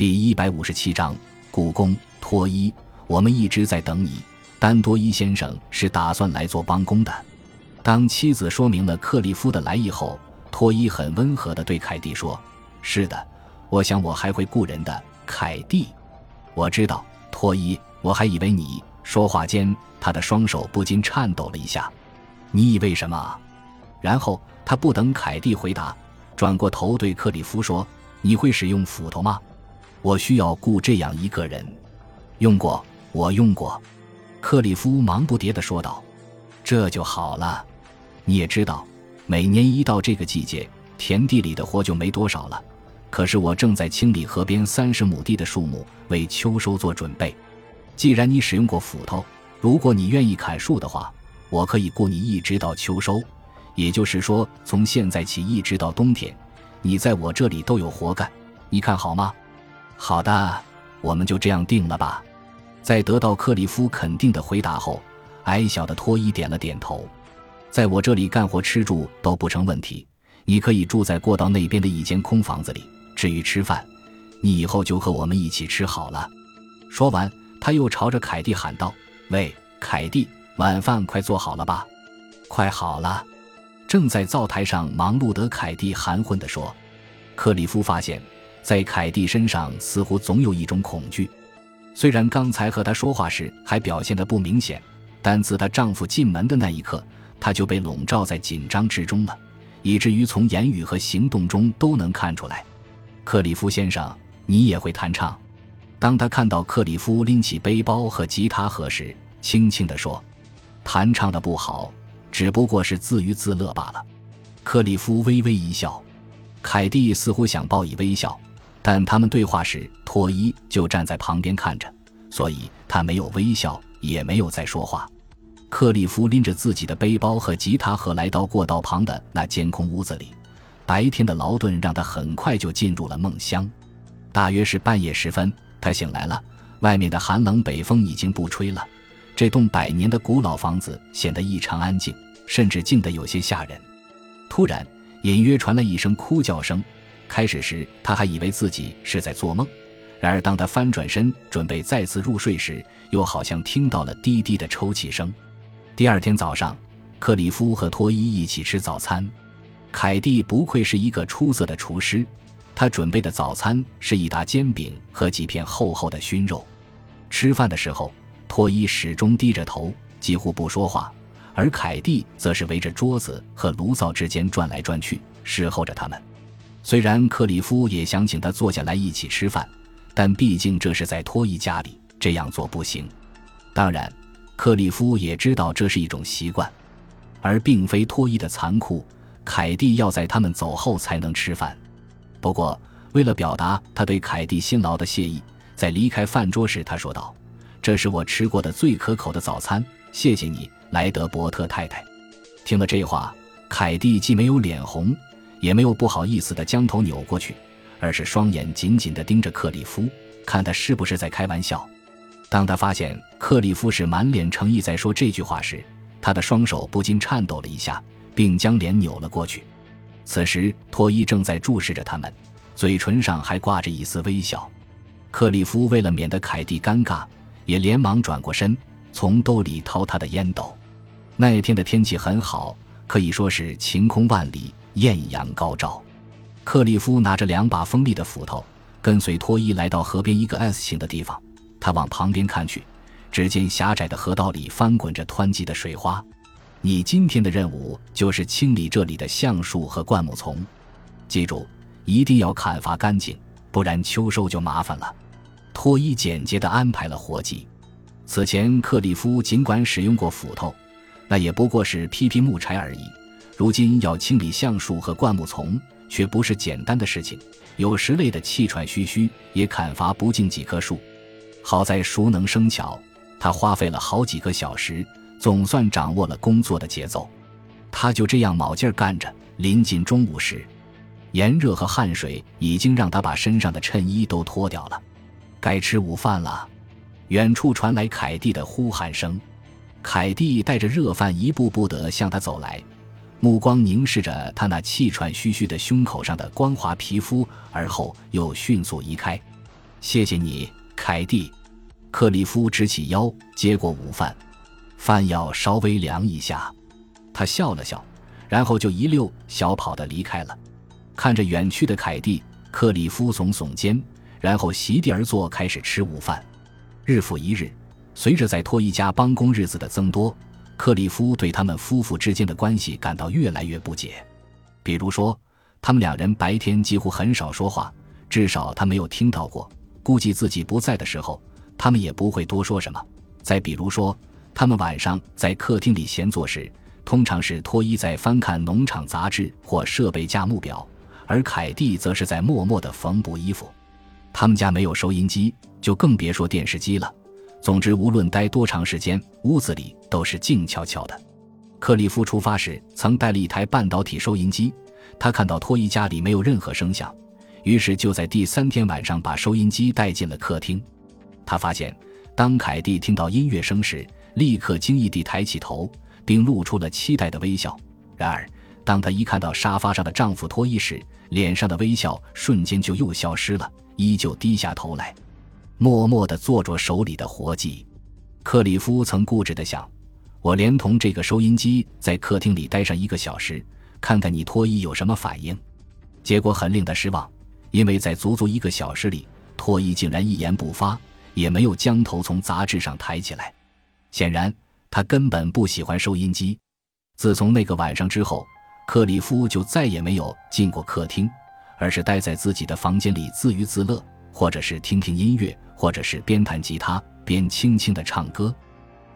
第一百五十七章故宫脱衣。我们一直在等你，丹多伊先生是打算来做帮工的。当妻子说明了克利夫的来意后，脱衣很温和地对凯蒂说：“是的，我想我还会雇人的。”凯蒂，我知道。脱衣，我还以为你……说话间，他的双手不禁颤抖了一下。你以为什么？然后他不等凯蒂回答，转过头对克里夫说：“你会使用斧头吗？我需要雇这样一个人。”用过。我用过，克里夫忙不迭地说道：“这就好了。你也知道，每年一到这个季节，田地里的活就没多少了。可是我正在清理河边三十亩地的树木，为秋收做准备。既然你使用过斧头，如果你愿意砍树的话，我可以雇你一直到秋收，也就是说，从现在起一直到冬天，你在我这里都有活干。你看好吗？好的，我们就这样定了吧。”在得到克里夫肯定的回答后，矮小的托伊点了点头。在我这里干活吃住都不成问题，你可以住在过道那边的一间空房子里。至于吃饭，你以后就和我们一起吃好了。说完，他又朝着凯蒂喊道：“喂，凯蒂，晚饭快做好了吧？”“快好了。”正在灶台上忙碌的凯蒂含混地说。克里夫发现，在凯蒂身上似乎总有一种恐惧。虽然刚才和她说话时还表现得不明显，但自她丈夫进门的那一刻，她就被笼罩在紧张之中了，以至于从言语和行动中都能看出来。克里夫先生，你也会弹唱？当他看到克里夫拎起背包和吉他盒时，轻轻地说：“弹唱的不好，只不过是自娱自乐罢了。”克里夫微微一笑，凯蒂似乎想报以微笑。但他们对话时，托伊就站在旁边看着，所以他没有微笑，也没有再说话。克利夫拎着自己的背包和吉他盒来到过道旁的那间空屋子里。白天的劳顿让他很快就进入了梦乡。大约是半夜时分，他醒来了。外面的寒冷北风已经不吹了。这栋百年的古老房子显得异常安静，甚至静得有些吓人。突然，隐约传来一声哭叫声。开始时，他还以为自己是在做梦，然而当他翻转身准备再次入睡时，又好像听到了低低的抽泣声。第二天早上，克里夫和托伊一起吃早餐。凯蒂不愧是一个出色的厨师，他准备的早餐是一打煎饼和几片厚厚的熏肉。吃饭的时候，托伊始终低着头，几乎不说话，而凯蒂则是围着桌子和炉灶之间转来转去，侍候着他们。虽然克里夫也想请他坐下来一起吃饭，但毕竟这是在托伊家里，这样做不行。当然，克里夫也知道这是一种习惯，而并非托伊的残酷。凯蒂要在他们走后才能吃饭。不过，为了表达他对凯蒂辛劳的谢意，在离开饭桌时，他说道：“这是我吃过的最可口的早餐，谢谢你，莱德伯特太太。”听了这话，凯蒂既没有脸红。也没有不好意思的将头扭过去，而是双眼紧紧地盯着克里夫，看他是不是在开玩笑。当他发现克里夫是满脸诚意在说这句话时，他的双手不禁颤抖了一下，并将脸扭了过去。此时，托伊正在注视着他们，嘴唇上还挂着一丝微笑。克里夫为了免得凯蒂尴尬，也连忙转过身，从兜里掏他的烟斗。那一天的天气很好，可以说是晴空万里。艳阳高照，克利夫拿着两把锋利的斧头，跟随托伊来到河边一个 S 型的地方。他往旁边看去，只见狭窄的河道里翻滚着湍急的水花。你今天的任务就是清理这里的橡树和灌木丛，记住，一定要砍伐干净，不然秋收就麻烦了。托伊简洁地安排了活计。此前，克利夫尽管使用过斧头，那也不过是劈劈木柴而已。如今要清理橡树和灌木丛，却不是简单的事情，有时累得气喘吁吁，也砍伐不尽几棵树。好在熟能生巧，他花费了好几个小时，总算掌握了工作的节奏。他就这样卯劲儿干着。临近中午时，炎热和汗水已经让他把身上的衬衣都脱掉了。该吃午饭了。远处传来凯蒂的呼喊声，凯蒂带着热饭一步步地向他走来。目光凝视着他那气喘吁吁的胸口上的光滑皮肤，而后又迅速移开。谢谢你，凯蒂。克里夫直起腰，接过午饭，饭要稍微凉一下。他笑了笑，然后就一溜小跑的离开了。看着远去的凯蒂，克里夫耸耸肩，然后席地而坐，开始吃午饭。日复一日，随着在托伊家帮工日子的增多，克里夫对他们夫妇之间的关系感到越来越不解。比如说，他们两人白天几乎很少说话，至少他没有听到过。估计自己不在的时候。他们也不会多说什么。再比如说，他们晚上在客厅里闲坐时，通常是托伊在翻看农场杂志或设备价目表，而凯蒂则是在默默地缝补衣服。他们家没有收音机，就更别说电视机了。总之，无论待多长时间，屋子里都是静悄悄的。克里夫出发时曾带了一台半导体收音机，他看到托伊家里没有任何声响，于是就在第三天晚上把收音机带进了客厅。他发现，当凯蒂听到音乐声时，立刻惊异地抬起头，并露出了期待的微笑。然而，当她一看到沙发上的丈夫脱衣时，脸上的微笑瞬间就又消失了，依旧低下头来，默默地做着手里的活计。克里夫曾固执地想：“我连同这个收音机在客厅里待上一个小时，看看你脱衣有什么反应。”结果很令他失望，因为在足足一个小时里，脱衣竟然一言不发。也没有将头从杂志上抬起来，显然他根本不喜欢收音机。自从那个晚上之后，克里夫就再也没有进过客厅，而是待在自己的房间里自娱自乐，或者是听听音乐，或者是边弹吉他边轻轻的唱歌。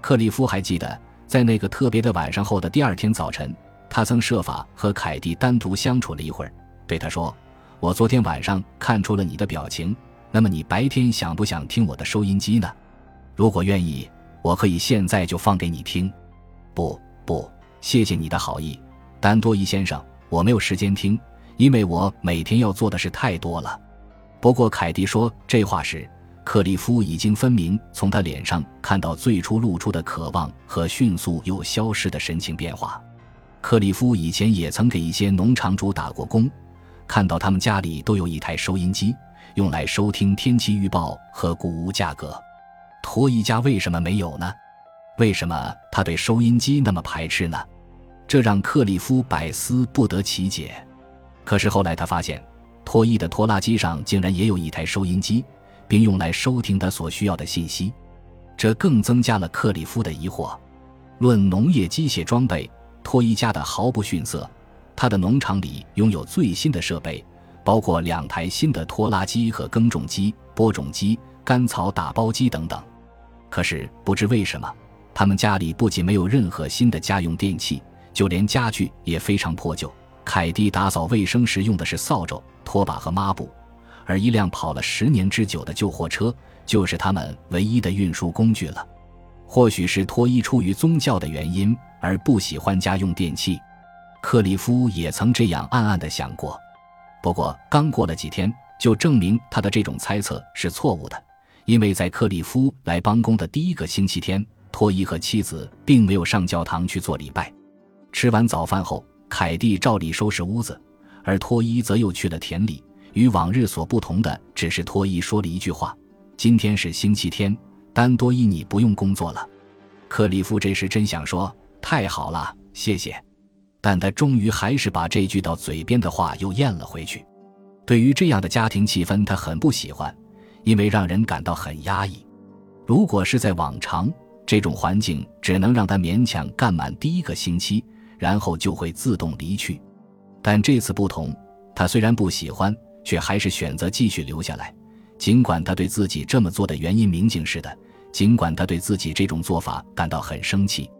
克里夫还记得，在那个特别的晚上后的第二天早晨，他曾设法和凯蒂单独相处了一会儿，对他说：“我昨天晚上看出了你的表情。”那么你白天想不想听我的收音机呢？如果愿意，我可以现在就放给你听。不不，谢谢你的好意，丹多伊先生，我没有时间听，因为我每天要做的事太多了。不过凯蒂说这话时，克里夫已经分明从他脸上看到最初露出的渴望和迅速又消失的神情变化。克里夫以前也曾给一些农场主打过工，看到他们家里都有一台收音机。用来收听天气预报和谷物价格，托伊家为什么没有呢？为什么他对收音机那么排斥呢？这让克里夫百思不得其解。可是后来他发现，托伊的拖拉机上竟然也有一台收音机，并用来收听他所需要的信息，这更增加了克里夫的疑惑。论农业机械装备，托伊家的毫不逊色，他的农场里拥有最新的设备。包括两台新的拖拉机和耕种机、播种机、干草打包机等等。可是不知为什么，他们家里不仅没有任何新的家用电器，就连家具也非常破旧。凯蒂打扫卫生时用的是扫帚、拖把和抹布，而一辆跑了十年之久的旧货车就是他们唯一的运输工具了。或许是托伊出于宗教的原因而不喜欢家用电器，克里夫也曾这样暗暗地想过。不过，刚过了几天，就证明他的这种猜测是错误的，因为在克里夫来帮工的第一个星期天，托伊和妻子并没有上教堂去做礼拜。吃完早饭后，凯蒂照例收拾屋子，而托伊则又去了田里。与往日所不同的，只是托伊说了一句话：“今天是星期天，丹多伊，你不用工作了。”克里夫这时真想说：“太好了，谢谢。”但他终于还是把这句到嘴边的话又咽了回去。对于这样的家庭气氛，他很不喜欢，因为让人感到很压抑。如果是在往常，这种环境只能让他勉强干满第一个星期，然后就会自动离去。但这次不同，他虽然不喜欢，却还是选择继续留下来。尽管他对自己这么做的原因明镜似的，尽管他对自己这种做法感到很生气，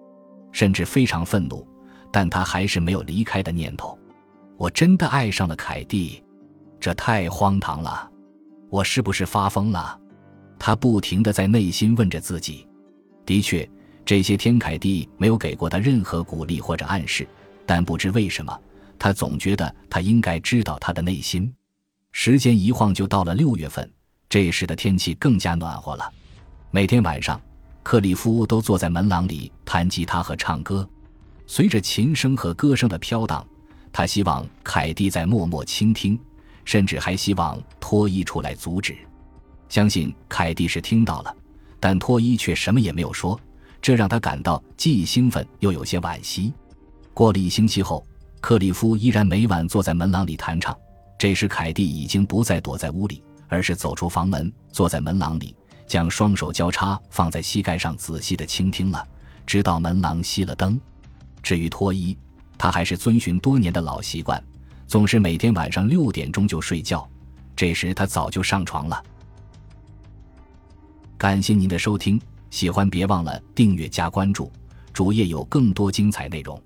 甚至非常愤怒。但他还是没有离开的念头。我真的爱上了凯蒂，这太荒唐了！我是不是发疯了？他不停地在内心问着自己。的确，这些天凯蒂没有给过他任何鼓励或者暗示，但不知为什么，他总觉得他应该知道他的内心。时间一晃就到了六月份，这时的天气更加暖和了。每天晚上，克里夫都坐在门廊里弹吉他和唱歌。随着琴声和歌声的飘荡，他希望凯蒂在默默倾听，甚至还希望托伊出来阻止。相信凯蒂是听到了，但托伊却什么也没有说，这让他感到既兴奋又有些惋惜。过了一星期后，克里夫依然每晚坐在门廊里弹唱。这时，凯蒂已经不再躲在屋里，而是走出房门，坐在门廊里，将双手交叉放在膝盖上，仔细地倾听了，直到门廊熄了灯。至于脱衣，他还是遵循多年的老习惯，总是每天晚上六点钟就睡觉。这时他早就上床了。感谢您的收听，喜欢别忘了订阅加关注，主页有更多精彩内容。